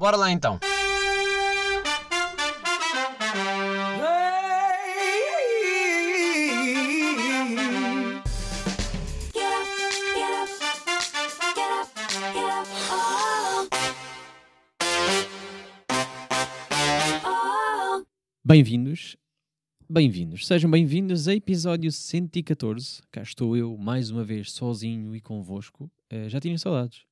Bora lá então. Bem-vindos, bem-vindos, sejam bem-vindos a episódio 114. Cá estou eu mais uma vez sozinho e convosco. Uh, já tinha saudades,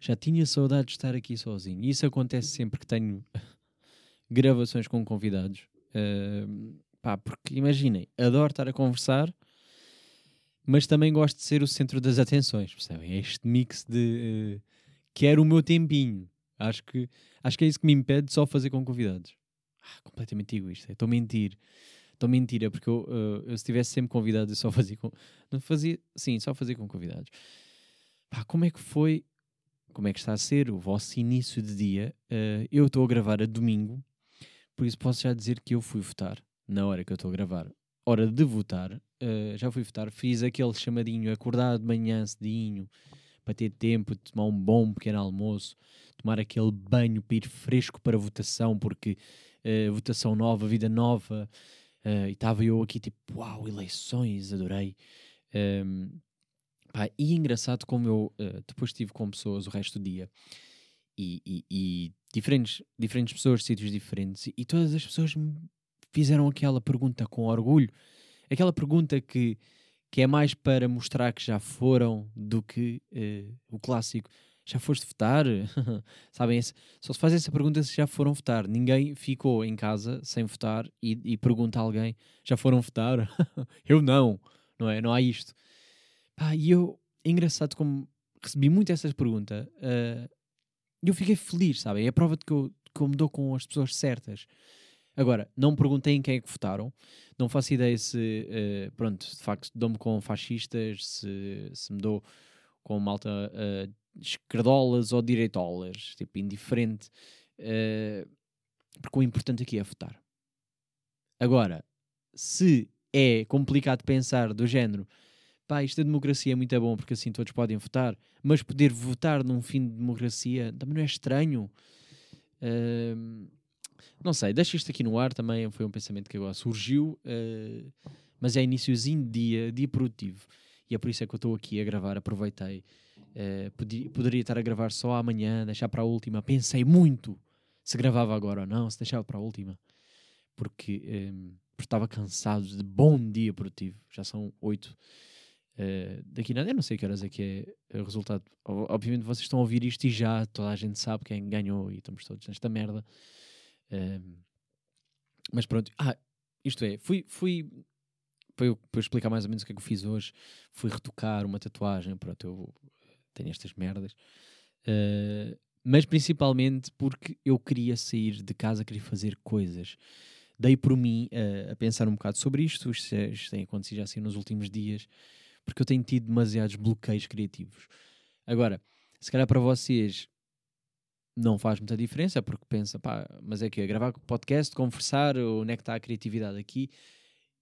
já tinha saudades de estar aqui sozinho. Isso acontece sempre que tenho gravações com convidados. Uh, pá, porque imaginem, adoro estar a conversar, mas também gosto de ser o centro das atenções, percebem? É este mix de uh, quero o meu tempinho. Acho que, acho que é isso que me impede de só fazer com convidados. Ah, completamente egoísta. Estou a mentir. Estou a mentir, é porque eu, uh, eu se tivesse sempre convidado, eu só fazia com. Não fazia. Sim, só fazia com convidados. Pá, como é que foi? Como é que está a ser o vosso início de dia? Uh, eu estou a gravar a domingo, por isso posso já dizer que eu fui votar na hora que eu estou a gravar. Hora de votar, uh, já fui votar, fiz aquele chamadinho, acordar de manhã cedinho, para ter tempo de tomar um bom pequeno almoço, tomar aquele banho para ir fresco para a votação, porque uh, votação nova, vida nova, e estava eu aqui tipo, uau, eleições, adorei. Um, pá, e engraçado como eu uh, depois estive com pessoas o resto do dia e, e, e diferentes, diferentes pessoas, sítios diferentes, e, todas as pessoas me fizeram aquela pergunta com orgulho, aquela pergunta que, que é mais para mostrar que já foram do que o clássico já foste votar? Sabem, só se faz essa pergunta se já foram votar. Ninguém ficou em casa sem votar e, e pergunta a alguém: já foram votar? eu não, não é? Não há isto. Pá, e eu, é engraçado como recebi muito essa pergunta uh, eu fiquei feliz, sabem? É a prova de que eu, que eu me dou com as pessoas certas. Agora, não me perguntei em quem é que votaram, não faço ideia se, uh, pronto, de facto, dou-me com fascistas, se, se me dou com malta uh, esquerdolas ou direitolas, tipo, indiferente. Uh, porque o importante aqui é votar. Agora, se é complicado pensar do género, pá, isto da democracia é muito bom porque assim todos podem votar, mas poder votar num fim de democracia também não é estranho. Uh, não sei, deixa isto aqui no ar também, foi um pensamento que agora surgiu, uh, mas é iníciozinho de dia, dia produtivo. E é por isso é que eu estou aqui a gravar, aproveitei Uh, podia, poderia estar a gravar só amanhã, deixar para a última. Pensei muito se gravava agora ou não, se deixava para a última. Porque, um, porque estava cansado de bom dia produtivo. Já são oito. Uh, daqui nada, eu não sei que horas é que é o resultado. Obviamente vocês estão a ouvir isto e já toda a gente sabe quem ganhou e estamos todos nesta merda. Uh, mas pronto, ah, isto é, fui, fui para eu, para eu explicar mais ou menos o que é que eu fiz hoje, fui retocar uma tatuagem, pronto, eu tenho estas merdas. Uh, mas principalmente porque eu queria sair de casa, queria fazer coisas. Dei por mim uh, a pensar um bocado sobre isto, isto, é, tem acontecido assim nos últimos dias, porque eu tenho tido demasiados bloqueios criativos. Agora, se calhar para vocês não faz muita diferença, porque pensa, pá, mas é que gravar podcast, conversar, onde é que está a criatividade aqui?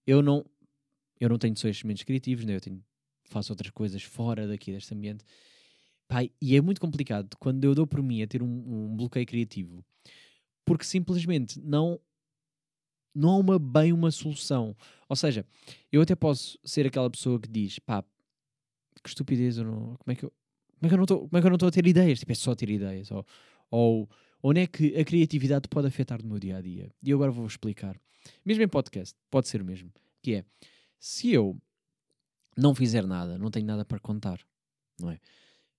Eu não, eu não tenho momentos criativos, né? eu tenho, faço outras coisas fora daqui deste ambiente Pai, e é muito complicado quando eu dou por mim a ter um, um bloqueio criativo, porque simplesmente não não há uma, bem uma solução. Ou seja, eu até posso ser aquela pessoa que diz, pá, que estupidez, eu não, como é que eu, como é que eu não estou, como é que eu não estou a ter ideias? Tipo, é só ter ideias. Ou, ou onde é que a criatividade pode afetar no meu dia a dia? E agora vou explicar. Mesmo em podcast, pode ser o mesmo. Que é, se eu não fizer nada, não tenho nada para contar, não é?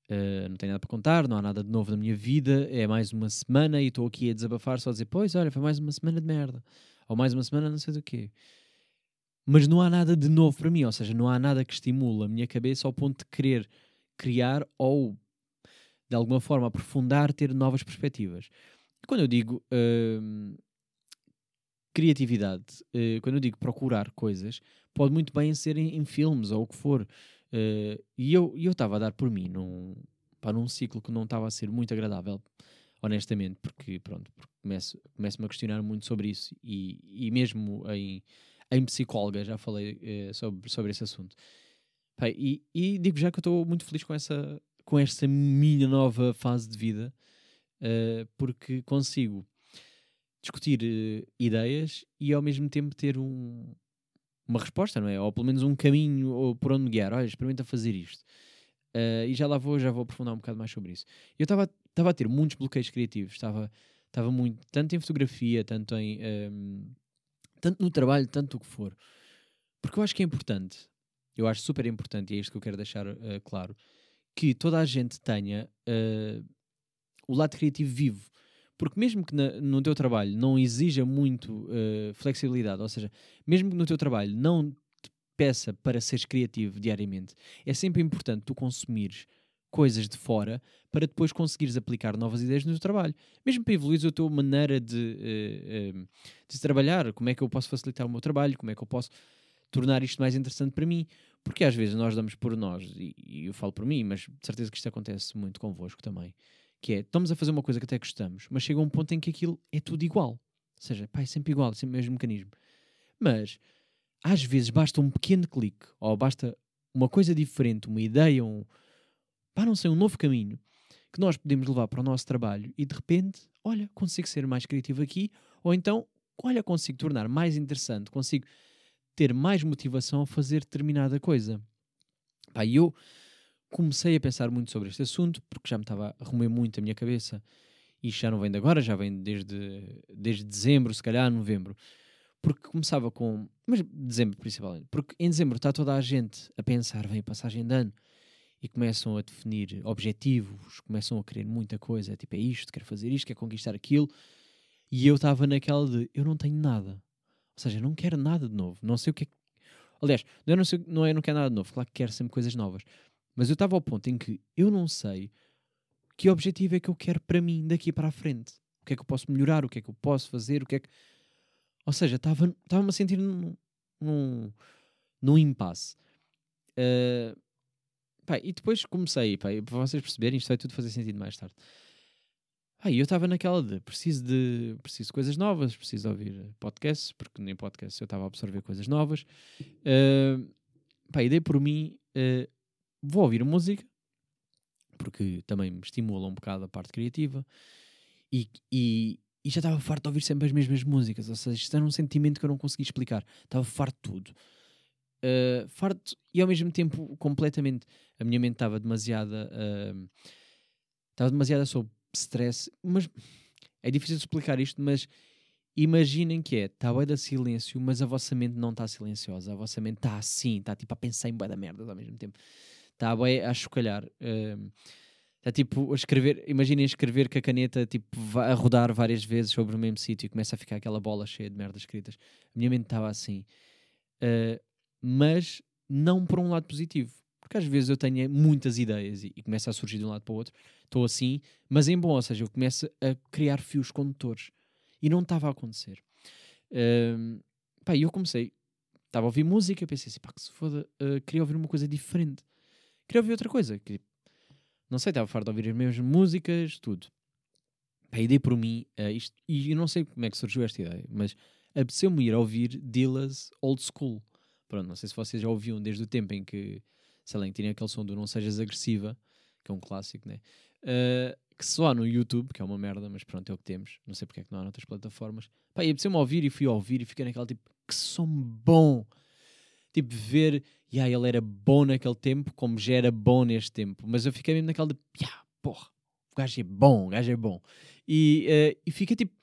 Uh, não tenho nada para contar, não há nada de novo na minha vida, é mais uma semana e estou aqui a desabafar, só a dizer, pois, olha, foi mais uma semana de merda, ou mais uma semana não sei do quê. Mas não há nada de novo para mim, ou seja, não há nada que estimule a minha cabeça ao ponto de querer criar ou, de alguma forma, aprofundar, ter novas perspectivas. Quando eu digo uh, criatividade, uh, quando eu digo procurar coisas, pode muito bem ser em, em filmes ou o que for. Uh, e eu estava a dar por mim num, pá, num ciclo que não estava a ser muito agradável, honestamente, porque pronto, porque começo, começo-me a questionar muito sobre isso e, e mesmo em, em psicóloga já falei uh, sobre, sobre esse assunto. Pá, e, e, digo já que eu estou muito feliz com essa com esta minha nova fase de vida. uh, porque consigo discutir uh, ideias e ao mesmo tempo ter um, uma resposta, não é? Ou pelo menos um caminho ou por onde guiar. Olha, experimenta fazer isto. Uh, e já lá vou, já vou aprofundar um bocado mais sobre isso. Eu estava a ter muitos bloqueios criativos, estava muito, tanto em fotografia, tanto em um, tanto no trabalho, tanto o que for. Porque eu acho que é importante, eu acho super importante, e é isto que eu quero deixar uh, claro, que toda a gente tenha uh, o lado criativo vivo. Porque mesmo que na, no teu trabalho não exija muito uh, flexibilidade, ou seja, mesmo que no teu trabalho não te peça para seres criativo diariamente, é sempre importante tu consumires coisas de fora para depois conseguires aplicar novas ideias no teu trabalho. Mesmo para evoluir a tua maneira de, uh, uh, de trabalhar, como é que eu posso facilitar o meu trabalho, como é que eu posso tornar isto mais interessante para mim. Porque às vezes nós damos por nós, e, e eu falo por mim, mas de certeza que isto acontece muito convosco também que é, estamos a fazer uma coisa que até gostamos, mas chega um ponto em que aquilo é tudo igual. Ou seja, pá, é sempre igual, é sempre o mesmo mecanismo. Mas, às vezes, basta um pequeno clique, ou basta uma coisa diferente, uma ideia, um, pá, não sei, um novo caminho, que nós podemos levar para o nosso trabalho e, de repente, olha, consigo ser mais criativo aqui, ou então, olha, consigo tornar mais interessante, consigo ter mais motivação a fazer determinada coisa. Pá, eu comecei a pensar muito sobre este assunto, porque já me estava a remoer muito a minha cabeça. E já não vem de agora, já vem desde, desde dezembro, se calhar novembro. Porque começava com. Mas dezembro principalmente. Porque em dezembro está toda a gente a pensar, vem passagem de ano, e começam a definir objetivos, começam a querer muita coisa. Tipo, é isto, quero fazer isto, quero conquistar aquilo. E eu estava naquela de, eu não tenho nada. Ou seja, não quero nada de novo. Não sei o que é. Aliás, não é não, sei, não é não quero nada de novo. Claro que quero sempre coisas novas. Mas eu estava ao ponto em que eu não sei que objetivo é que eu quero para mim daqui para a frente. O que é que eu posso melhorar, o que é que eu posso fazer, o que é que. Ou seja, estava-me a sentir num, num, num impasse. Uh, pá, e depois comecei, pá, para vocês perceberem, isto vai tudo fazer sentido mais tarde. Ah, eu estava naquela de preciso de preciso de coisas novas, preciso ouvir podcasts, porque nem podcast eu estava a absorver coisas novas. Uh, pá, e dei por mim uh, vou ouvir música, porque também me estimula um bocado a parte criativa, e, e, e já estava farto de ouvir sempre as mesmas músicas, ou seja, isto era um sentimento que eu não conseguia explicar, estava farto de tudo. Uh, farto e ao mesmo tempo completamente a minha mente estava demasiada uh, estava demasiada sob stress mas é difícil de explicar isto mas imaginem que é está bué da silêncio mas a vossa mente não está silenciosa a vossa mente está assim está tipo a pensar em bué da merda ao mesmo tempo está bem a chocalhar. Uh, está tipo a escrever, imaginem escrever com a caneta tipo, a rodar várias vezes sobre o mesmo sítio e começa a ficar aquela bola cheia de merdas escritas. A minha mente estava assim. Uh, mas não por um lado positivo. Porque às vezes eu tenho muitas ideias e, e começa a surgir de um lado para o outro. Estou assim, mas em bom, ou seja, eu começo a criar fios condutores. E não estava a acontecer. Uh, pá, e eu comecei, estava a ouvir música, pensei assim, pá, que se foda, uh, queria ouvir uma coisa diferente queria ouvir outra coisa. Que, não sei, estava farto de ouvir as mesmas músicas, tudo. A ideia por mim, uh, isto, e eu não sei como é que surgiu esta ideia, mas apeteceu-me ir a ouvir Dillas Old School. Pronto, não sei se vocês já ouviam desde o tempo em que, sei lá, tinha aquele som do Não Sejas Agressiva, que é um clássico, né? Uh, que só há no YouTube, que é uma merda, mas pronto, é o que temos. Não sei porque é que não há noutras plataformas. Pá, e apeteceu-me ouvir e fui ouvir e fiquei naquela tipo, que som bom! Tipo, ver e yeah, ele era bom naquele tempo, como já era bom neste tempo. Mas eu fiquei mesmo naquela de, yeah, porra, o gajo é bom, o gajo é bom. E, uh, e fiquei tipo,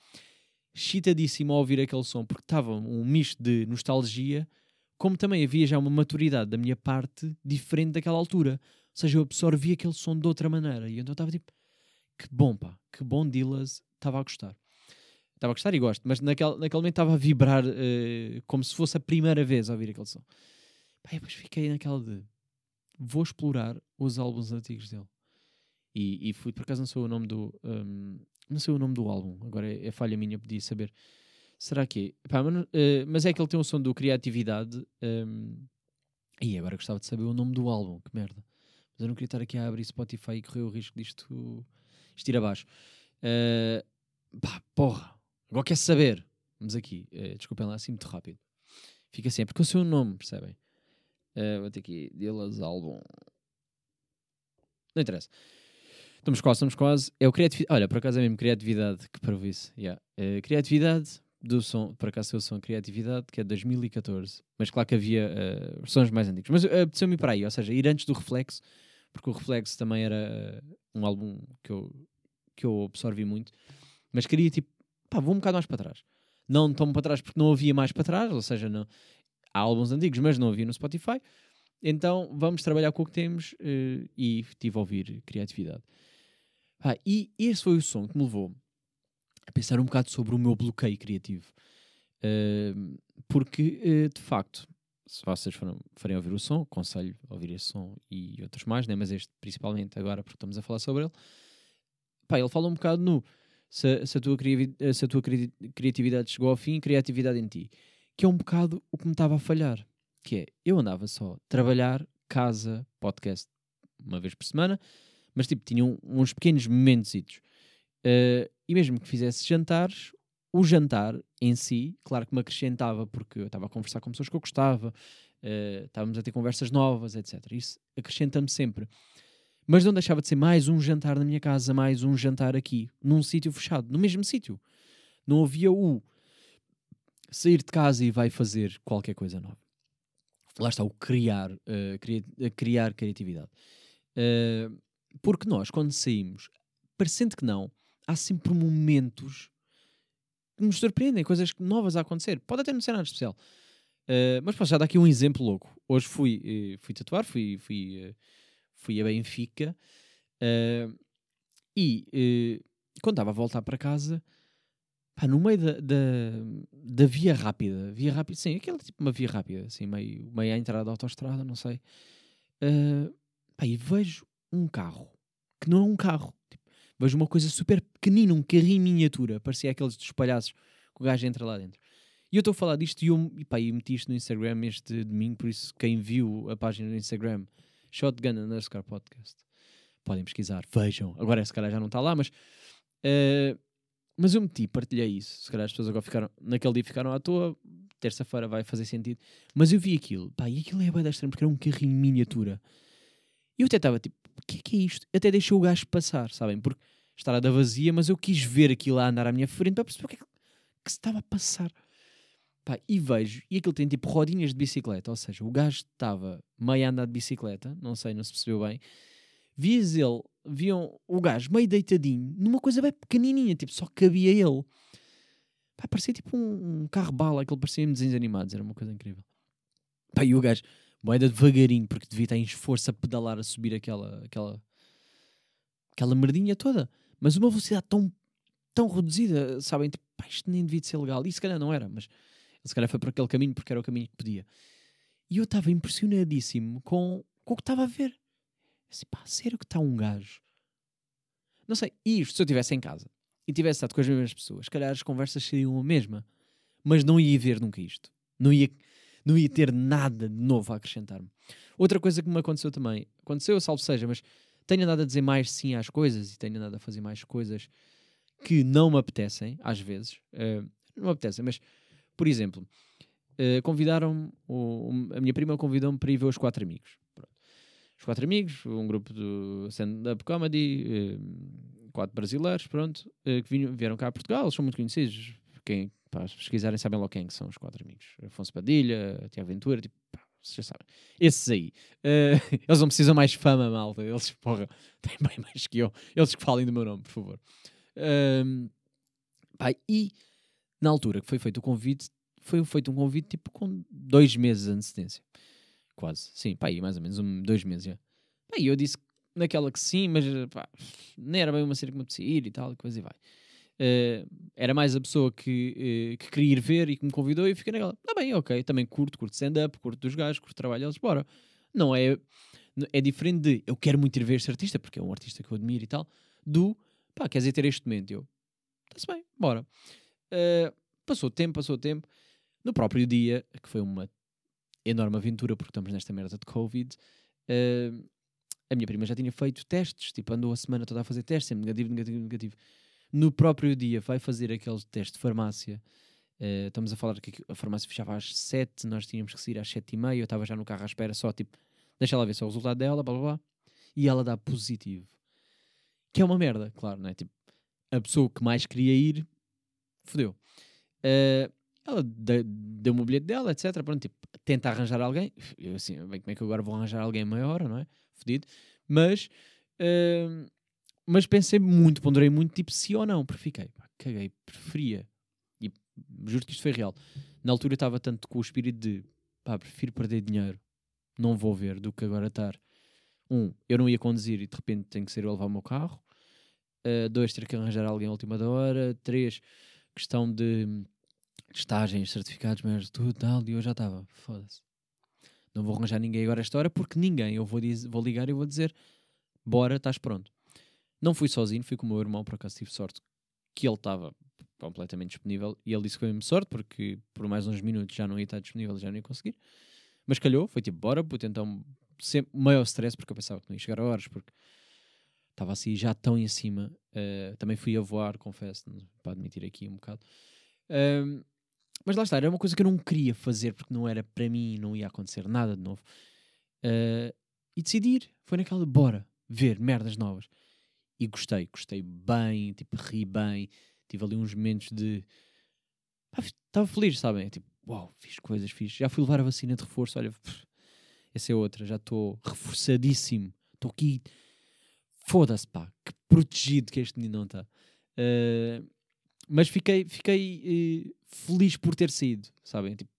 chitadíssimo a ouvir aquele som, porque estava um misto de nostalgia, como também havia já uma maturidade da minha parte diferente daquela altura. Ou seja, eu absorvi aquele som de outra maneira. E então estava tipo, que bom, pá, que bom Dillas, estava a gostar. Estava a gostar e gosto, mas naquele, naquele momento estava a vibrar uh, como se fosse a primeira vez a ouvir aquele som. Pá, depois fiquei naquela de vou explorar os álbuns antigos dele. E, e fui, por acaso não sei o nome do. Um, não sei o nome do álbum, agora é, é falha minha, podia saber. Será que é? Pá, mas, uh, mas, é que ele tem um som do Criatividade. Um, e agora gostava de saber o nome do álbum, que merda. Mas eu não queria estar aqui a abrir Spotify e correr o risco disto isto ir abaixo. Uh, pá, porra, agora quer saber. Vamos aqui, uh, desculpem lá, assim muito rápido. Fica sempre, porque eu sei o nome, percebem? Uh, vou ter aqui Dillas Album. Não interessa. Estamos quase, estamos quase. É o criatividade. Olha, por acaso é mesmo criatividade que para isso. Yeah. Uh, criatividade do som, acaso é o som Criatividade, que é de 2014. Mas claro que havia uh, mais antigas. Mas uh, apeteceu-me para aí, ou seja, ir antes do Reflexo, porque o Reflexo também era uh, um álbum que eu, que eu absorvi muito. Mas queria tipo, pá, vou um bocado mais para trás. Não tão para trás porque não havia mais para trás, ou seja, não, há álbuns antigos, mas não havia no Spotify. Então vamos trabalhar com o que temos uh, e estive a ouvir Criatividade. Ah, e esse foi o som que me levou a pensar um bocado sobre o meu bloqueio criativo. Uh, porque, uh, de facto, se vocês forem, ouvir o som, aconselho a ouvir esse som e outros mais, né? mas este principalmente agora porque estamos a falar sobre ele. Pá, ele fala um bocado no se, se, a, tua se a tua criatividade chegou ao fim, criatividade em ti. Que é um bocado o que me estava a falhar. Que é, eu andava só trabalhar, casa, podcast, uma vez por semana, mas tipo, tinha uns pequenos momentos. Uh, e mesmo que fizesse jantares, o jantar em si, claro que me acrescentava, porque eu estava a conversar com pessoas que eu gostava, uh, estávamos a ter conversas novas, etc. Isso acrescenta-me sempre. Mas não deixava de ser mais um jantar na minha casa, mais um jantar aqui, num sítio fechado, no mesmo sítio. Não havia o sair de casa e vai fazer qualquer coisa nova. Lá está o criar, uh, criar criatividade. Uh, porque nós, quando saímos, parecendo que não, há sempre momentos que nos surpreendem, coisas novas a acontecer. Pode até não ser nada especial. Uh, mas posso já dar aqui um exemplo louco. Hoje fui, uh, fui tatuar, fui, fui, uh, fui a Benfica e quando estava a voltar para casa, pá, no meio da, da, da, via rápida, via rápida, sim, aquela tipo uma via rápida, assim, meio, meio à entrada da autostrada, não sei, pá, e vejo um carro que não é um carro, vejo uma coisa super pequenina, um carrinho miniatura, parecia aqueles dos palhaços que o gajo entra lá dentro. E eu estou a falar disto e eu, e pá, eu meti isto no Instagram este domingo, por isso quem viu a página no Instagram, Shotgun underscore podcast, podem pesquisar, vejam. Agora se calhar já não está lá, mas uh, mas eu meti, partilhei isso. Se calhar as pessoas agora ficaram, naquele dia ficaram à toa, terça-feira vai fazer sentido. Mas eu vi aquilo, pá, e aquilo é bem porque era um carrinho miniatura. E eu até estava tipo, o que é que é isto? Até deixou o gajo passar, sabem? Porque estrada vazia, mas eu quis ver aquilo a andar à minha frente para perceber o que é que se estava a passar. Pá, e vejo, e aquilo tem tipo rodinhas de bicicleta, ou seja, o gajo estava meio a andar de bicicleta, não sei, não se percebeu bem. Vias ele, viam o gajo meio deitadinho, numa coisa bem pequenininha, tipo, só cabia ele. Pá, parecia tipo um, um carro-bala, aquele parecia em desenhos animados, era uma coisa incrível. Pá, e o gajo, moeda devagarinho, porque devia estar em esforço a pedalar, a subir aquela, aquela, aquela merdinha toda. Mas uma velocidade tão, tão reduzida, sabem? Tipo, isto nem devia ser legal. E se calhar não era, mas ele se calhar foi por aquele caminho porque era o caminho que podia. E eu estava impressionadíssimo com, com o que estava a ver. Disse, pá, sério que está um gajo? Não sei, isto se eu estivesse em casa e tivesse estado com as mesmas pessoas, se calhar as conversas seriam a mesma. Mas não ia ver nunca isto. Não ia não ia ter nada de novo a acrescentar-me. Outra coisa que me aconteceu também, aconteceu, salvo seja, mas tenho andado a dizer mais sim às coisas e tenho andado a fazer mais coisas que não me apetecem, às vezes. Uh, não me apetecem, mas, por exemplo, uh, convidaram-me, a minha prima convidou-me para ir ver os quatro amigos. Pronto. Os quatro amigos, um grupo do stand-up comedy, uh, quatro brasileiros, pronto, que vieram cá a Portugal, eles são muito conhecidos. Quem, pá, se pesquisarem sabem logo quem são os quatro amigos. Afonso Padilha, Tiago Ventura, tipo, pá, vocês já sabem. Esses aí. Uh, eles não precisam mais fama, malta. Eles, porra, têm bem mais que eu. Eles que falem do meu nome, por favor. Uh, pá, e na altura que foi feito o convite, foi feito um convite tipo com dois meses de antecedência. Quase. Sim, pá, aí mais ou menos um, dois meses já. Pá, e eu disse naquela que sim, mas pá, nem era bem uma série que me apetecia ir e tal, e coisa e vai. Uh, era mais a pessoa que, uh, que queria ir ver e que me convidou e fiquei naquela, tá bem, ok, também curto, curto stand-up, curto dos gajos, curto trabalho eles, bora. Não é, é diferente de eu quero muito ir ver este artista, porque é um artista que eu admiro e tal, do pá, queres ir ter este momento? Eu, está-se bem, bora. Uh, passou tempo, passou tempo. No próprio dia, que foi uma enorme aventura, porque estamos nesta merda de Covid, a minha prima já tinha feito testes, tipo, andou a semana toda a fazer testes, sempre negativo, negativo, negativo no próprio dia vai fazer aquele teste de farmácia. Uh, estamos a falar que a farmácia fechava às 7, nós tínhamos que sair às 7 e meia, eu estava já no carro à espera, só tipo, deixa lá ver só o resultado dela, blá blá blá. E ela dá positivo. que é uma merda, claro, não é? Tipo, a pessoa que mais queria ir, fodeu. Uh, ela deu-me o bilhete dela, etc. Pronto, tipo, tenta arranjar alguém. Eu assim, bem, como é que eu agora vou arranjar alguém maior, não é? Fodido. Mas, uh, mas pensei muito, ponderei muito, tipo, sim ou não. Porque fiquei, pá, caguei, preferia. E juro que isto foi real. Na altura estava tanto com o espírito de, pá, prefiro perder dinheiro, não vou ver, do que agora estar. Um, eu não ia conduzir e de repente tenho que ser eu levar o meu carro. Uh, dois, ter que arranjar alguém à última da hora. Três, questão de estagens, certificados, mas tudo tal, e eu já estava, foda-se. Não vou arranjar ninguém agora esta hora porque ninguém, eu vou, dizer, vou ligar e vou dizer, bora, estás pronto. Não fui sozinho, fui com o meu irmão, por acaso tive sorte que ele estava completamente disponível e ele disse que foi mesmo sorte porque por mais uns minutos já não ia estar disponível, já não ia conseguir. Mas calhou, foi tipo, bora, puto, então sempre maior stress porque eu pensava que não ia chegar a horas porque estava assim já tão em cima. Uh, também fui a voar, confesso, para admitir aqui um bocado. Mas lá está, era uma coisa que eu não queria fazer porque não era para mim, não ia acontecer nada de novo. Uh, e decidir, foi naquela, bora, ver merdas novas. E gostei, gostei bem, tipo, ri bem. Tive ali uns momentos de. Estava feliz, sabem? Tipo, uau, fiz coisas, fiz. Já fui levar a vacina de reforço, olha, pff, essa é outra, já estou reforçadíssimo. Estou aqui. Foda-se, pá, que protegido que este menino não está. Uh, mas fiquei, fiquei uh, feliz por ter saído, sabem? Tipo,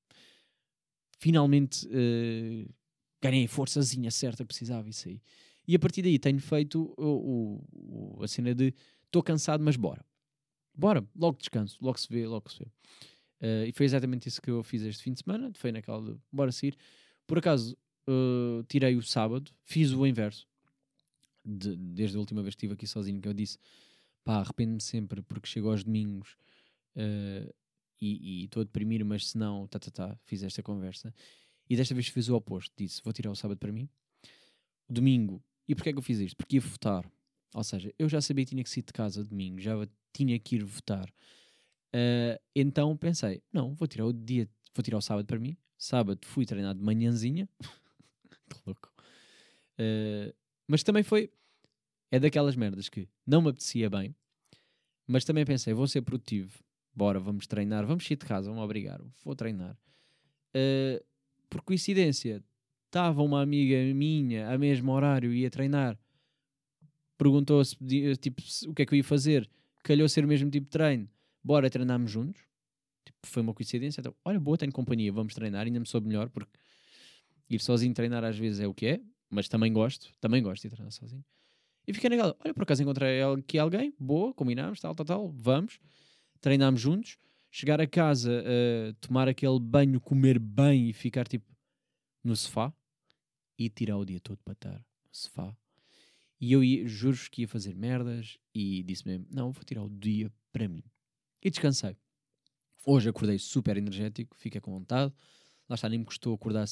finalmente uh, ganhei a forçazinha certa precisava e saí. E a partir daí tenho feito o, o, a cena de estou cansado, mas bora. Bora, logo descanso, logo se vê, logo se vê. Uh, e foi exatamente isso que eu fiz este fim de semana. Foi naquela de bora sair. Por acaso, uh, tirei o sábado, fiz o inverso. De, desde a última vez que estive aqui sozinho, que eu disse pá, arrependo-me sempre porque chego aos domingos uh, e estou a deprimir, mas se não, tá, tá, tá, fiz esta conversa. E desta vez fiz o oposto, disse, vou tirar o sábado para mim, domingo, e porquê é que eu fiz isto? Porque ia votar. Ou seja, eu já sabia que tinha que sair de casa domingo, já tinha que ir votar. Uh, então pensei, não, vou tirar o dia, vou tirar o sábado para mim. Sábado fui treinar de manhãzinha. que louco. Uh, mas também foi, é daquelas merdas que não me apetecia bem, mas também pensei, vou ser produtivo, bora, vamos treinar, vamos sair de casa, vamos obrigar, vou treinar. Uh, por coincidência, estava uma amiga minha a mesmo horário ia treinar, perguntou-se tipo, o que é que eu ia fazer, calhou ser o mesmo tipo de treino, bora treinarmos juntos. Tipo, foi uma coincidência. Então, olha, boa, tenho companhia, vamos treinar, ainda me soube melhor, porque ir sozinho treinar às vezes é o que é, mas também gosto, também gosto de treinar sozinho. E fiquei naquela, olha, por acaso encontrei aqui alguém, boa, combinámos, tal, tal, tal, vamos, treinámos juntos, chegar a casa, uh, tomar aquele banho, comer bem e ficar tipo no sofá e tirar o dia todo para estar no sofá. E eu ia, juro que ia fazer merdas e disse mesmo, não, vou tirar o dia para mim. E descansei. Hoje acordei super energético, fiquei com vontade. Lá está, nem me custou acordar.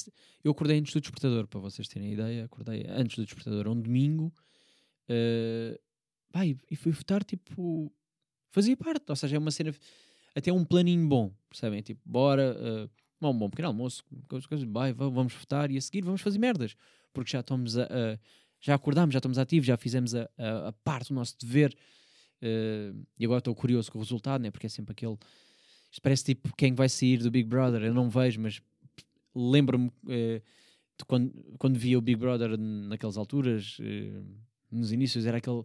Eu acordei antes do despertador, para vocês terem ideia. Acordei antes do despertador, um domingo. Uh, pá, e, e fui votar, tipo, fazia parte, ou seja, é uma cena, até um planinho bom, percebem? Tipo, bora, uh, um bom pequeno almoço, coisas, coisas, vai, vamos votar e a seguir vamos fazer merdas, porque já estamos a, a já acordámos, já estamos ativos, já fizemos a, a, a parte do nosso dever uh, e agora estou curioso com o resultado, né? porque é sempre aquele. Isto parece tipo quem vai sair do Big Brother, eu não vejo, mas lembro-me uh, de quando, quando via o Big Brother naquelas alturas. Uh, nos inícios era aquele,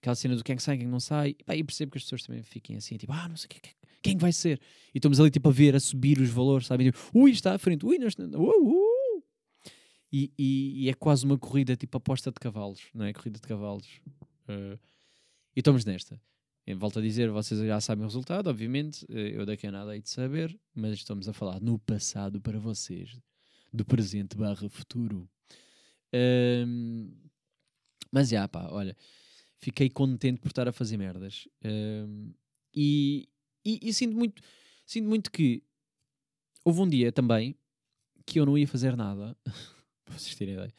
aquela cena do quem é sai, quem não sai, e, e percebo que as pessoas também fiquem assim, tipo, ah, não sei quem, quem vai ser, e estamos ali tipo a ver, a subir os valores, sabem, tipo, ui, está à frente, ui, não está, uh, uh. E, e, e, é quase uma corrida, tipo aposta de cavalos, não é? Corrida de cavalos. Uh, e estamos nesta. Volto a dizer, vocês já sabem o resultado, obviamente, eh, eu daqui a nada hei de saber, mas estamos a falar no passado para vocês, do presente barra futuro. Um, mas já, pá, olha, fiquei contente por estar a fazer merdas. Um, e, e, e, sinto, muito, sinto muito que houve um dia também que eu não ia fazer nada, para vocês terem ideia,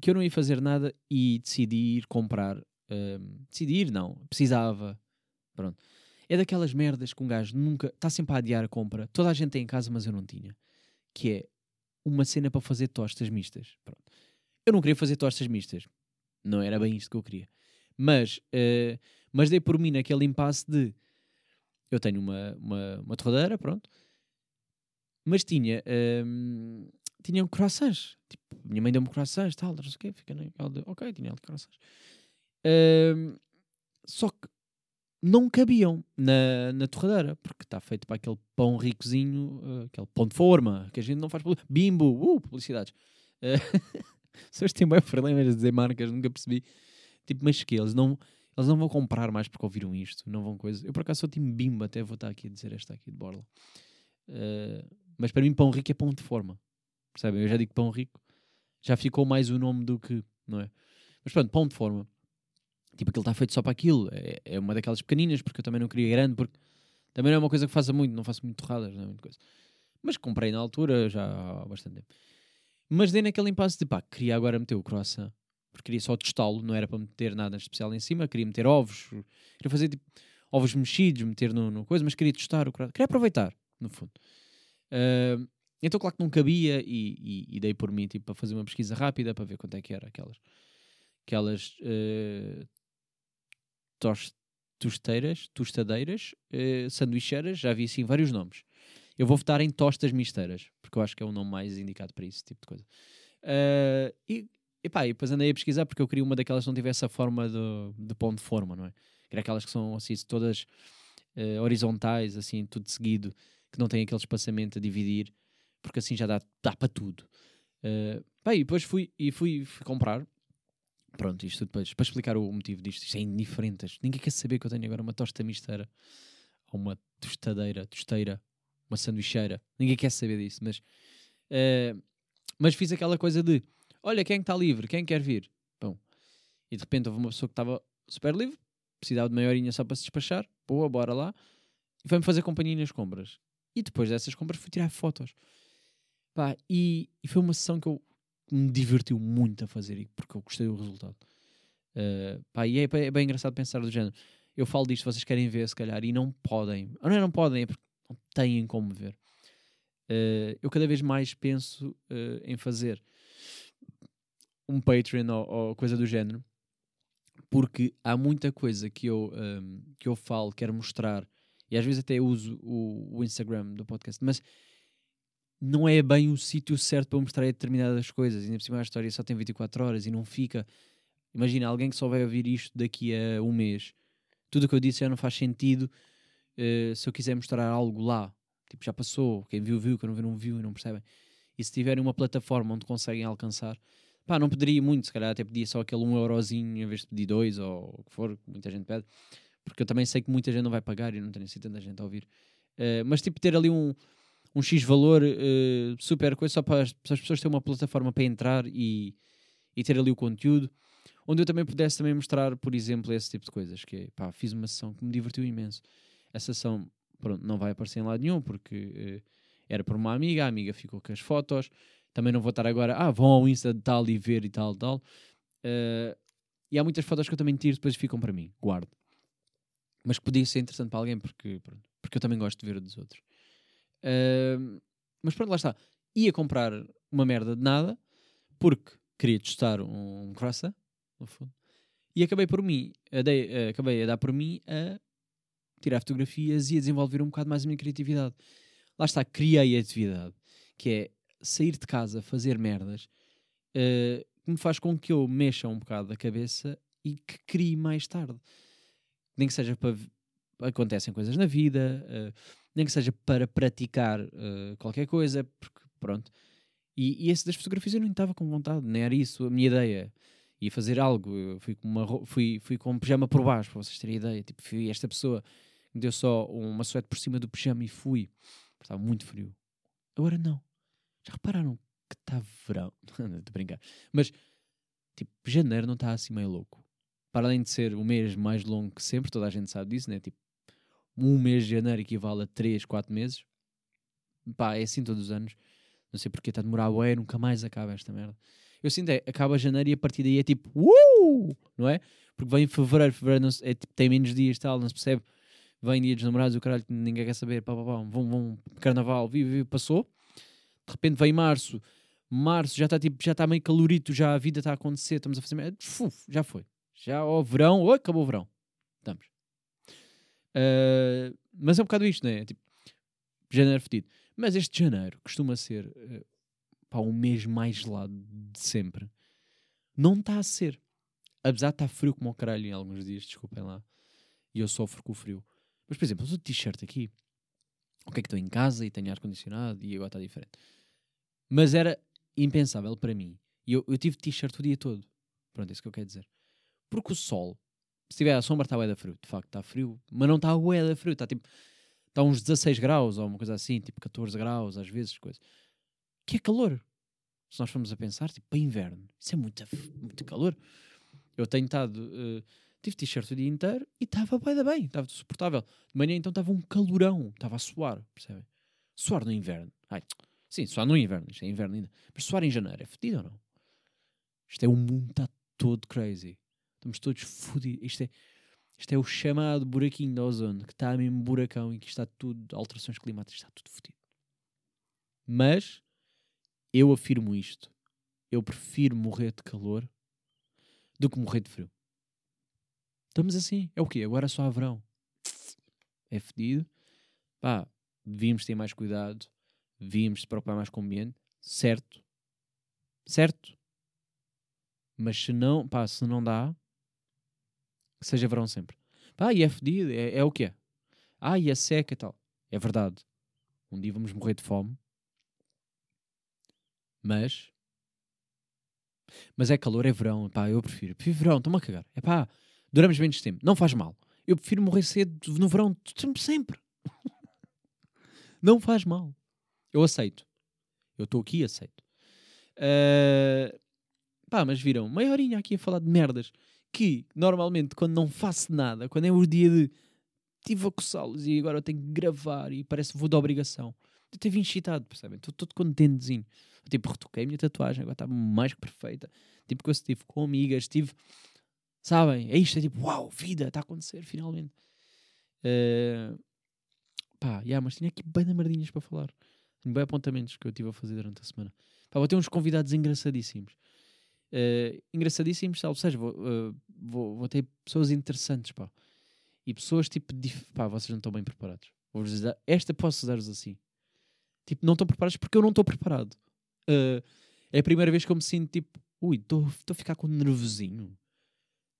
que eu não ia fazer nada e decidi ir comprar. Um, decidi ir, não, precisava. Pronto. É daquelas merdas que um gajo nunca está sempre a adiar a compra. Toda a gente tem em casa, mas eu não tinha. Que é uma cena para fazer tostas mistas. Pronto. Eu não queria fazer tostas mistas. Não era bem isto que eu queria. Mas, uh, mas dei por mim naquele impasse de eu tenho uma, uma, uma torradeira, pronto, mas tinha, um, tinha um croissants. Tipo, minha mãe deu-me croissants, tal, não sei o quê, fica naquela de, ok, tinha ali croissants. Um, só que não cabiam na, na torradeira, porque está feito para aquele pão ricozinho, uh, aquele pão de forma, que a gente não faz bimbo, uh, publicidades. Uh, pessoas têm bem problemas a dizer marcas, nunca percebi. Tipo, mas que eles não, eles não vão comprar mais porque ouviram isto, não vão coisa. Eu por acaso sou time bimbo, até vou estar aqui a dizer esta aqui de borla. Uh, mas para mim pão rico é pão de forma. Percebem? Eu já digo pão rico, já ficou mais o nome do que, não é? Mas pronto, pão de forma. Tipo, aquilo está feito só para aquilo. É, é, uma daquelas pequeninas, porque eu também não queria grande, porque também não é uma coisa que faça muito, não faço muito torradas, não é muita coisa. Mas comprei na altura já há bastante tempo. Mas dei naquele impasse de pá, queria agora meter o croissant, porque queria só testá-lo, não era para meter nada especial em cima, queria meter ovos, queria fazer tipo ovos mexidos, meter no, no coisa, mas queria testar o croissant, queria aproveitar, no fundo. Uh, então, claro que não cabia e, e, e, dei por mim tipo, para fazer uma pesquisa rápida para ver quanto é que era aquelas, aquelas uh, tosteiras, tostadeiras, uh, sanduicheiras, já vi assim vários nomes. Eu vou votar em tostas misteiras, porque eu acho que é o nome mais indicado para esse tipo de coisa. Uh, e, e pá, e depois andei a pesquisar porque eu queria uma daquelas que não tivesse a forma de, de pão de forma, não é? Queria aquelas que são assim, todas uh, horizontais, assim, tudo seguido, que não tem aquele espaçamento a dividir, porque assim já dá, dá para tudo. Uh, pá, e depois fui, e fui, fui comprar Pronto, isto depois, para explicar o motivo disto, isto é indiferente. Ninguém quer saber que eu tenho agora uma tosta misteira ou uma tostadeira, tosteira, uma sanduicheira. Ninguém quer saber disso, mas, uh, mas fiz aquela coisa de: olha, quem é está livre? Quem quer vir? Bom, e de repente houve uma pessoa que estava super livre, precisava de meia horinha só para se despachar. Boa, bora lá. E foi-me fazer companhia nas compras. E depois dessas compras fui tirar fotos. Pá, e, e foi uma sessão que eu me divertiu muito a fazer porque eu gostei do resultado. Uh, pá, e é, é, bem engraçado pensar do género. Eu falo disto, vocês querem ver, se calhar, e não podem. Ou não, é não podem, é porque não têm como ver. Uh, eu cada vez mais penso uh, em fazer um Patreon ou, ou, coisa do género, porque há muita coisa que eu, um, que eu falo, quero mostrar, e às vezes até uso o, o Instagram do podcast, mas não é bem o sítio certo para mostrar determinadas coisas. Ainda por cima a história só tem 24 horas e não fica. Imagina alguém que só vai ouvir isto daqui a um mês. Tudo o que eu disse já não faz sentido uh, se eu quiser mostrar algo lá. Tipo, já passou. Quem viu, viu. Quem não viu, não viu e não percebem. E se tiverem uma plataforma onde conseguem alcançar, pá, não pediria muito. Se calhar até pedia só aquele um eurozinho em vez de pedir dois ou o que for, que muita gente pede. Porque eu também sei que muita gente não vai pagar e não tem assim tanta gente a ouvir. Uh, mas tipo, ter ali um um X valor uh, super coisa só para as, as, pessoas terem uma plataforma para entrar e, e ter ali o conteúdo, onde eu também pudesse também mostrar, por exemplo, esse tipo de coisas, que é, pá, fiz uma sessão que me divertiu imenso. Essa sessão, pronto, não vai aparecer em lado nenhum, porque uh, era por uma amiga, a amiga ficou com as fotos, também não vou estar agora, ah, vão ao Insta de tal e ver e tal, tal. Uh, e há muitas fotos que eu também tiro depois ficam para mim, guardo. Mas que podia ser interessante para alguém, porque, porque eu também gosto de ver o dos outros. Uh, mas pronto, lá está. Ia comprar uma merda de nada porque queria testar um croissant, no fundo. E acabei por mim, a dei, uh, acabei a dar por mim a tirar fotografias e a desenvolver um bocado mais a minha criatividade. Lá está, criei a atividade, que é sair de casa, fazer merdas, uh, me faz com que eu mexa um bocado a cabeça e que crie mais tarde. Nem que seja para. Acontecem coisas na vida, uh, nem que seja para praticar uh, qualquer coisa, porque pronto. E, e esse das fotografias eu não estava com vontade, nem era isso a minha ideia. Ia fazer algo, eu fui com, uma, fui, fui com um pijama por baixo, para vocês terem ideia. Tipo, fui esta pessoa me deu só uma suéte por cima do pijama e fui. Estava muito frio. Agora não. Já repararam que está verão? A brincar. Mas, tipo, janeiro não está assim meio louco. Para além de ser o mês mais longo que sempre, toda a gente sabe disso, né? Tipo, um mês de janeiro equivale a 3, 4 meses. Pá, é assim todos os anos. Não sei porque está a demorar ué, nunca mais acaba esta merda. Eu sinto, é, acaba janeiro e a partir daí é tipo, uh! Não é? Porque vem fevereiro, fevereiro é, tipo, tem menos dias tal, não se percebe. Vem dia dos namorados, o caralho, ninguém quer saber, pá, pá, pá, vão, vão, carnaval, vive, vive, passou. De repente vem março, março já está tipo, já está meio calorito, já a vida está a acontecer, estamos a fazer, uf, já foi, Já ao verão, oh, acabou o verão. Estamos. Uh, mas é um bocado isto, não é? Tipo, janeiro fedido. Mas este janeiro costuma ser uh, pá, o mês mais gelado de sempre. Não está a ser. Apesar de estar frio como o caralho em alguns dias, desculpem lá. E eu sofro com o frio. Mas, por exemplo, eu de t-shirt aqui. Ok, que estou em casa e tenho ar-condicionado e agora está diferente. Mas era impensável para mim. E eu, eu tive t-shirt o dia todo. Pronto, é isso que eu quero dizer. Porque o sol, se tiver a sombra, está bué frio. De facto, está frio. Mas não está bué frio. Está tipo... Está uns 16 graus ou uma coisa assim. Tipo 14 graus às vezes. Coisa. Que é calor. Se nós formos a pensar, tipo, para inverno. Isso é muito, muito calor. Eu tenho estado... Uh, tive t-shirt o dia inteiro e estava bem, bem. Estava suportável. De manhã então estava um calorão. Estava a suar, percebem? Suar no inverno. Ai, sim, suar no inverno. Isto é inverno ainda. Mas suar em janeiro é fedido ou não? Isto é o mundo está todo crazy. Estamos todos fodidos. Isto é, isto é o chamado buraquinho da ozono, que está mesmo buracão e que está tudo, alterações climáticas, está tudo fodido. Mas eu afirmo isto. Eu prefiro morrer de calor do que morrer de frio. Estamos assim. É o quê? Agora só há verão. É fedido. Pá, devíamos ter mais cuidado. Devíamos se preocupar mais com o ambiente. Certo. Certo. Mas se não, pá, se não dá, seja verão sempre. Pá, e é fedido, é, é o que é. Ah, e é seca e tal. É verdade. Um dia vamos morrer de fome. Mas. Mas é calor, é verão. Pá, eu prefiro. Prefiro verão, estou-me a cagar. É pá, duramos menos tempo. Não faz mal. Eu prefiro morrer cedo no verão, sempre. sempre. não faz mal. Eu aceito. Eu estou aqui e aceito. Uh, Pá, mas viram, meia horinha aqui a falar de merdas que normalmente quando não faço nada, quando é o dia de tive a coçá-los e agora eu tenho que gravar e parece vou de obrigação. Eu tive excitado, percebem? Estou todo contentezinho. Tipo, retoquei a minha tatuagem, agora está mais que perfeita. Tipo, que eu estive com amigas, estive. Sabem? É isto, é tipo, uau, vida, está a acontecer finalmente. Uh, pá, yeah, mas tinha aqui bem merdinhas para falar. Tenho bem apontamentos que eu tive a fazer durante a semana. Pá, vou ter uns convidados engraçadíssimos uh, engraçadíssimos, ou seja, vou, uh, vou, vou, ter pessoas interessantes, pá. E pessoas tipo, pá, vocês não estão bem preparados. Vou-vos dizer, esta posso dar-vos assim. Tipo, não estão preparados porque eu não estou preparado. Uh, é a primeira vez que eu me sinto tipo, ui, estou a ficar com um nervosinho.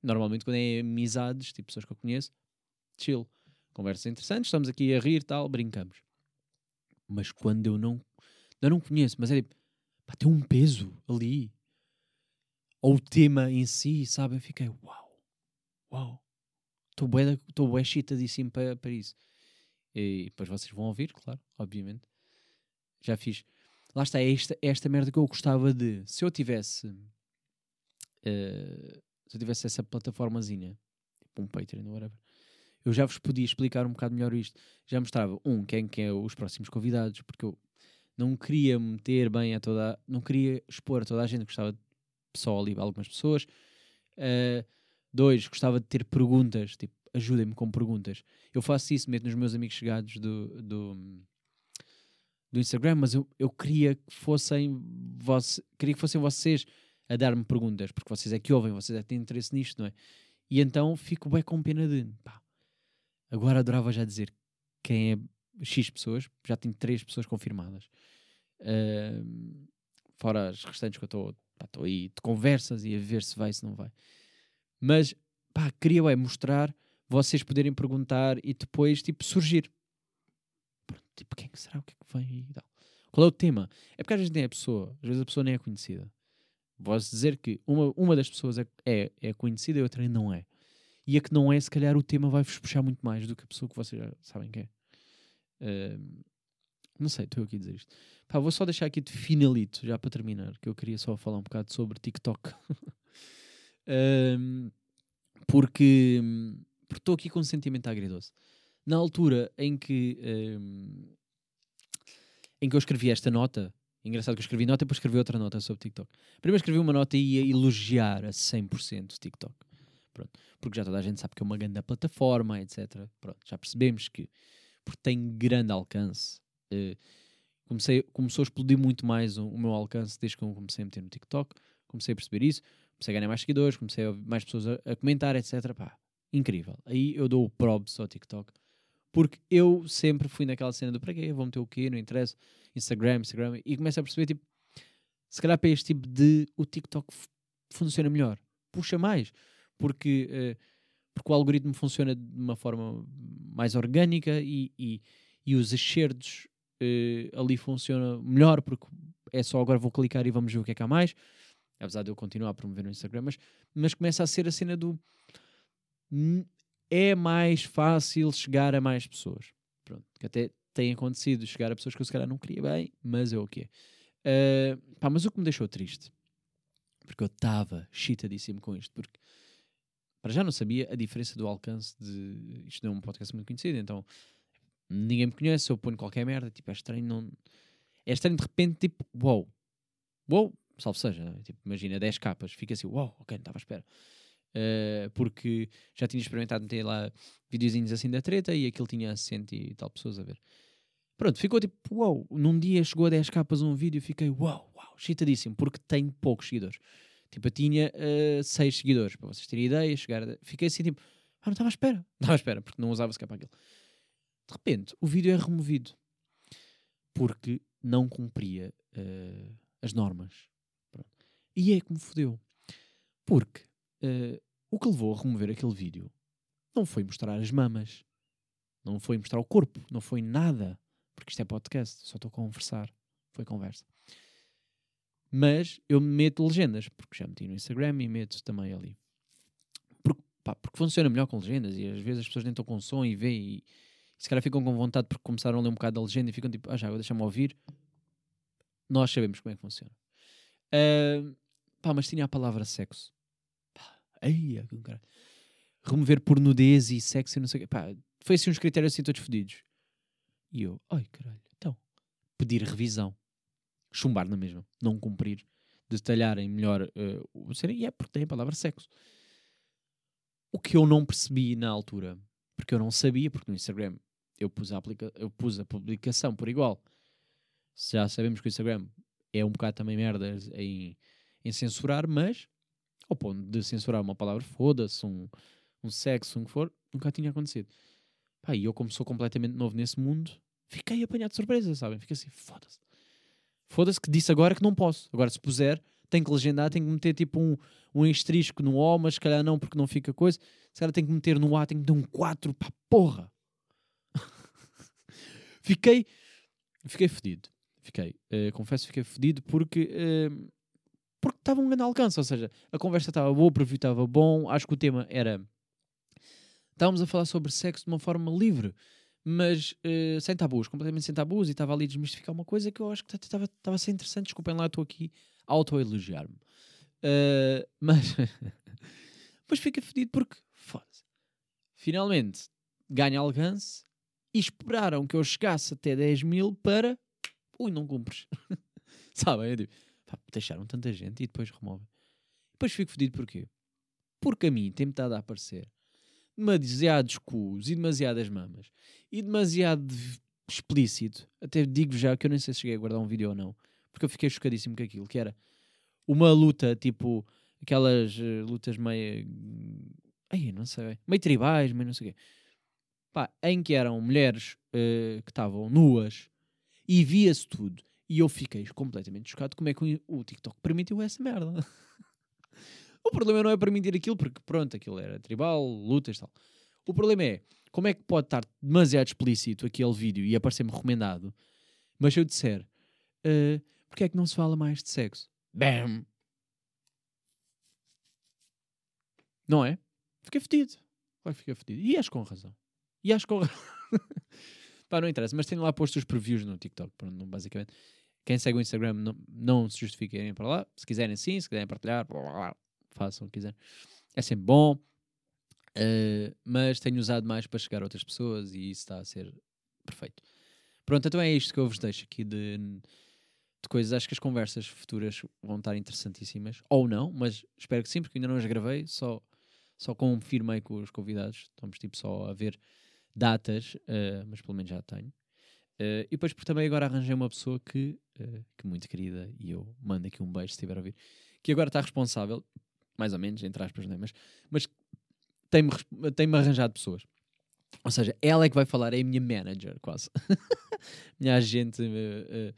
Normalmente quando é amizades, tipo pessoas que eu conheço, chill. Conversas interessantes, estamos aqui a rir tal, brincamos. Mas quando eu não, eu não conheço, mas é tipo, tem um peso ali ou o tema em si, sabem? Fiquei, uau, uau, estou bué, bué excitadíssimo para, para isso. E depois vocês vão ouvir, claro, obviamente. Já fiz. Lá está, é esta, é esta merda que eu gostava de. Se eu tivesse. Uh, se eu tivesse essa plataformazinha, tipo um Patreon whatever, eu já vos podia explicar um bocado melhor isto. Já mostrava, um, quem que é os próximos convidados, porque eu não queria meter bem a toda. Não queria expor a toda a gente gostava só ali algumas pessoas. Uh, dois, gostava de ter perguntas, tipo, ajudem-me com perguntas. Eu faço isso, meto nos meus amigos chegados do, do, do Instagram, mas eu, eu queria que fossem vos, queria que fossem vocês a dar-me perguntas, porque vocês é que ouvem, vocês é que têm interesse nisto, não é? E então fico bem com pena de pá, agora adorava já dizer quem é X pessoas, já tenho três pessoas confirmadas. Uh, fora as restantes que eu estou aí de conversas e a ver se vai, se não vai. Mas, pá, queria é mostrar, vocês poderem perguntar e depois, tipo, surgir. Tipo, quem será? O que é que vem aí? Qual é o tema? É porque às vezes nem é pessoa, às vezes a pessoa nem é conhecida. Posso dizer que uma, uma das pessoas é, é, é conhecida e a outra não é. E a que não é, se calhar o tema vai-vos puxar muito mais do que a pessoa que vocês já sabem que é. Uh, não sei, estou aqui a dizer isto. Pá, vou só deixar aqui de finalito, já para terminar, que eu queria só falar um bocado sobre TikTok. um, porque estou aqui com um sentimento agridoce. Na altura em que, um, em que eu escrevi esta nota, engraçado que eu escrevi nota e depois escrevi outra nota sobre TikTok. Primeiro escrevi uma nota e ia elogiar a 100% o TikTok. Pronto. Porque já toda a gente sabe que é uma grande plataforma, etc. Pronto, já percebemos que porque tem grande alcance. Uh, comecei, começou a explodir muito mais o, o, meu alcance desde que eu comecei a meter no TikTok. Comecei a perceber isso. comecei a ganhar mais seguidores, comecei a mais pessoas a, a comentar, etc. Pá, incrível. Aí eu dou o props ao TikTok. Porque eu sempre fui naquela cena do para quê? Vou meter o quê? Não interessa. Instagram, Instagram. E começo a perceber, tipo, se calhar para este tipo de. O TikTok funciona melhor. Puxa mais. Porque, uh, porque o algoritmo funciona de uma forma mais orgânica e, e, e os excertos uh, ali funcionam melhor porque é só agora vou clicar e vamos ver o que é que há mais. Apesar de eu continuar a promover no Instagram, mas, mas começa a ser a cena do é mais fácil chegar a mais pessoas. Pronto, que até tem acontecido chegar a pessoas que eu se calhar não queria bem, mas é o que é. Pá, mas o que me deixou triste, porque eu estava chitadíssimo com isto, porque para já não sabia a diferença do alcance de. Isto não é um podcast muito conhecido, então ninguém me conhece, eu ponho qualquer merda, tipo, é estranho, não. É estranho de repente, tipo, uau, wow. uau, wow, salve seja, né? tipo, imagina 10 capas, fica assim, uau, wow, ok, não estava à espera. Uh, porque já tinha experimentado meter lá videozinhos assim da treta e aquilo tinha cento e tal pessoas a ver. Pronto, ficou tipo, uau, num dia chegou a 10 capas um vídeo fiquei, uau, uau, chitadíssimo, porque tem poucos seguidores. Tipo, eu tinha 6 uh, eh, seguidores, para vocês terem ideia, chegar a... fiquei assim tipo, ah, não estava à espera, não estava à espera, porque não usava sequer para aquilo. De repente, o vídeo é removido, porque não cumpria uh, as normas. Pronto. E é que me fodeu. Porque Uh, o que levou a remover aquele vídeo não foi mostrar as mamas, não foi mostrar o corpo, não foi nada, porque isto é podcast, só estou a conversar, foi conversa. Mas eu meto legendas, porque já meti no Instagram e meto também ali. Porque, pá, porque funciona melhor com legendas e às vezes as pessoas nem estão com som e veem e, se calhar ficam com vontade porque começaram a ler um bocado da legenda e ficam tipo, ah já, vou deixar-me ouvir. Nós sabemos como é que funciona. Uh, pá, mas tinha a palavra sexo. Ei, cara. Remover por nudez e sexo e não sei o quê. Pá, foi assim uns critérios assim todos fodidos. E eu, ai caralho, então, pedir revisão. Chumbar na mesma. Não cumprir. Detalharem melhor o ser. E é porque tem a palavra sexo. O que eu não percebi na altura, porque eu não sabia, porque no Instagram eu pus a, eu pus a publicação por igual. Já sabemos que o Instagram é um bocado também merda em, em censurar, mas ao ponto de censurar uma palavra, foda-se, um, um sexo, um que for, nunca tinha acontecido. Pá, e eu, como sou completamente novo nesse mundo, fiquei apanhado de surpresa, sabem? Fiquei assim, foda-se. Foda-se que disse agora que não posso. Agora, se puser, tenho que legendar, tenho que meter tipo um, um asterisco no O, mas se calhar não, porque não fica coisa. Se calhar tenho que meter no A, tenho que meter um 4, pá, porra. fiquei, fiquei fedido. Fiquei, uh, confesso, fiquei fedido porque uh, porque estava um grande alcance, ou seja, a conversa estava boa, o preview estava bom, acho que o tema era. Estávamos a falar sobre sexo de uma forma livre, mas uh, sem tabus, completamente sem tabus, e estava ali a desmistificar uma coisa que eu acho que estava a ser interessante. Desculpem lá, estou aqui a auto-elogiar-me. Uh, mas. mas fica fedido porque, foda-se. Finalmente ganha alcance e esperaram que eu chegasse até 10 mil para. Ui, não cumpres. Sabem? Eu digo Pá, deixaram tanta gente e depois removem. Depois fico fedido porquê? Porque a mim tem-me estado a aparecer demasiados cus e demasiadas mamas e demasiado explícito. Até digo já que eu nem sei se cheguei a guardar um vídeo ou não, porque eu fiquei chocadíssimo com aquilo, que era uma luta tipo aquelas uh, lutas meio. Ai, não sei, meio tribais, meio não sei o quê. Pá, em que eram mulheres uh, que estavam nuas e via-se tudo. E eu fiquei completamente chocado como é que o TikTok permitiu essa merda. o problema não é permitir aquilo, porque pronto, aquilo era tribal, lutas e tal. O problema é como é que pode estar demasiado explícito aquele vídeo e aparecer-me recomendado, mas se eu disser uh, porque é que não se fala mais de sexo? Bam! Não é? Fiquei fedido. Vai ficar fedido. E acho com razão. E acho com razão. Pá, não interessa, mas tenho lá posto os previews no TikTok, pronto, basicamente. Quem segue o Instagram não, não se justifiquem para lá. Se quiserem sim, se quiserem partilhar, blá, blá, blá, façam o que quiserem. É sempre bom. Uh, mas tenho usado mais para chegar a outras pessoas e isso está a ser perfeito. Pronto, então é isto que eu vos deixo aqui de, de coisas. Acho que as conversas futuras vão estar interessantíssimas. Ou não, mas espero que sim, porque ainda não as gravei. Só, só confirmei com os convidados. Estamos tipo só a ver datas, uh, mas pelo menos já tenho. Uh, e depois também agora arranjei uma pessoa que, uh, que muito querida, e eu mando aqui um beijo se estiver a ouvir, que agora está responsável mais ou menos, entre aspas, né? mas, mas tem-me tem arranjado pessoas. Ou seja, ela é que vai falar, é a minha manager, quase. minha agente. Uh, uh,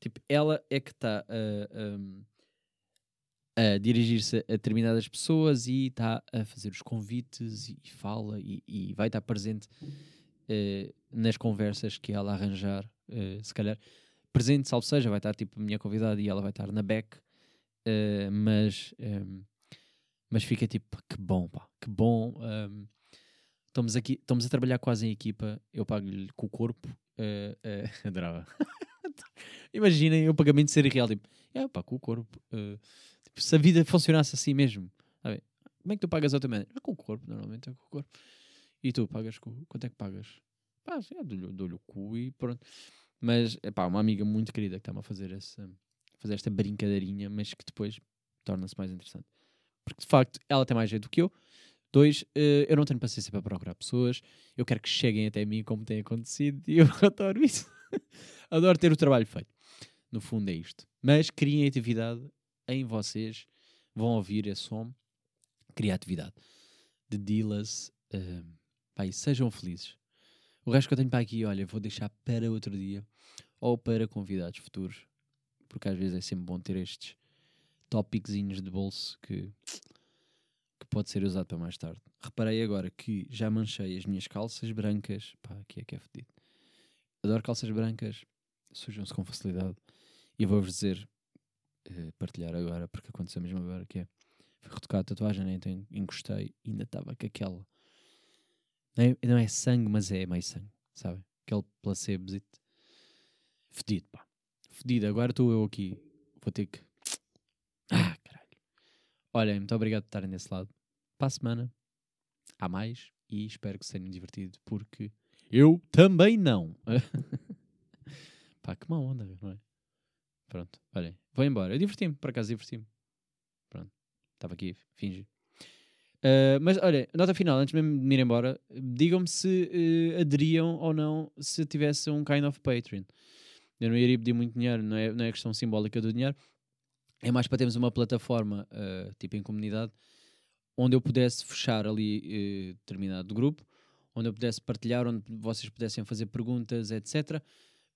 tipo, ela é que está uh, um, a dirigir-se a determinadas pessoas e está a fazer os convites e, fala e, e vai estar presente uh, nas conversas que ela arranjar, se calhar. Presente, salvo seja, vai estar tipo a minha convidada e ela vai estar na back, mas, um, mas fica tipo, que bom, pá, que bom. Um, estamos aqui, estamos a trabalhar quase em equipa, eu pago-lhe com o corpo, adorava. Imaginem o pagamento ser real, tipo, é pá, com o corpo. Tipo, se a vida funcionasse assim mesmo, sabe? como é que tu pagas automaticamente? É com o corpo, normalmente é com o corpo. E tu pagas com. Quanto é que pagas? Pá, assim, é, dou-lhe dou o cu e pronto. Mas, é pá, uma amiga muito querida que está-me a fazer, essa, fazer esta brincadeirinha, mas que depois torna-se mais interessante. Porque de facto ela tem mais jeito do que eu. Dois, uh, eu não tenho paciência para procurar pessoas. Eu quero que cheguem até mim como tem acontecido e eu adoro isso. adoro ter o trabalho feito. No fundo é isto. Mas criatividade em vocês vão ouvir esse som. Criatividade. De Dillas. Uh, Pai, sejam felizes. O resto que eu tenho para aqui, olha, vou deixar para outro dia ou para convidados futuros, porque às vezes é sempre bom ter estes tópicos de bolso que, que pode ser usado para mais tarde. Reparei agora que já manchei as minhas calças brancas. Pá, aqui é que é fedido. Adoro calças brancas, sujam-se com facilidade. E vou-vos dizer, uh, partilhar agora, porque aconteceu mesmo agora, que é, fui retocar a tatuagem, né? então encostei e ainda estava com aquela não é, não é sangue, mas é meio sangue, sabe? Aquele placebo Fedido, pá. Fedido. Agora estou eu aqui. Vou ter que. Ah, caralho. Olhem, muito obrigado por estarem desse lado. Para a semana há mais e espero que se tenham divertido porque eu também não. pá, que má onda, não é? Pronto, olhem, vou embora. Eu diverti-me, por acaso diverti-me. Pronto, estava aqui, finge. Uh, mas olha, nota final, antes mesmo de me ir embora, digam-me se uh, aderiam ou não se tivesse um kind of Patreon. Eu não iria pedir muito dinheiro, não é, não é questão simbólica do dinheiro, é mais para termos uma plataforma, uh, tipo em comunidade, onde eu pudesse fechar ali determinado grupo, onde eu pudesse partilhar, onde vocês pudessem fazer perguntas, etc.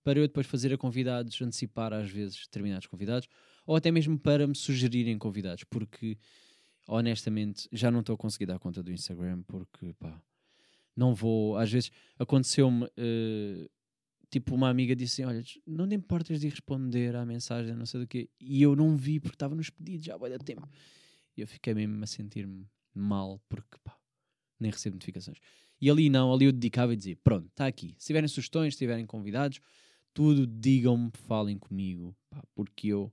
Para eu depois fazer a convidados, antecipar às vezes determinados convidados, ou até mesmo para me sugerirem convidados, porque honestamente, já não estou a conseguir dar conta do Instagram porque, pá, não vou. Às vezes aconteceu-me, uh, tipo, uma amiga disse assim: Olha, não te importas de responder à mensagem, não sei do quê, e eu não vi porque estava nos pedidos já vai dar tempo. E eu fiquei mesmo a sentir-me mal porque, pá, nem recebo notificações. E ali não, ali eu dedicava e dizia: Pronto, está aqui. Se tiverem sugestões, se tiverem convidados, tudo digam-me, falem comigo, pá, porque eu,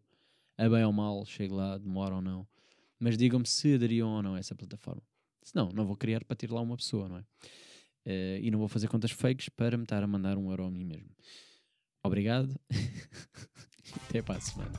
a bem ou mal, chego lá, demora ou não mas digam-me se aderiam ou não a essa plataforma. Se não, não vou criar para ter lá uma pessoa, não é? Uh, e não vou fazer contas fakes para me estar a mandar um euro a mim mesmo. Obrigado. Até para a semana.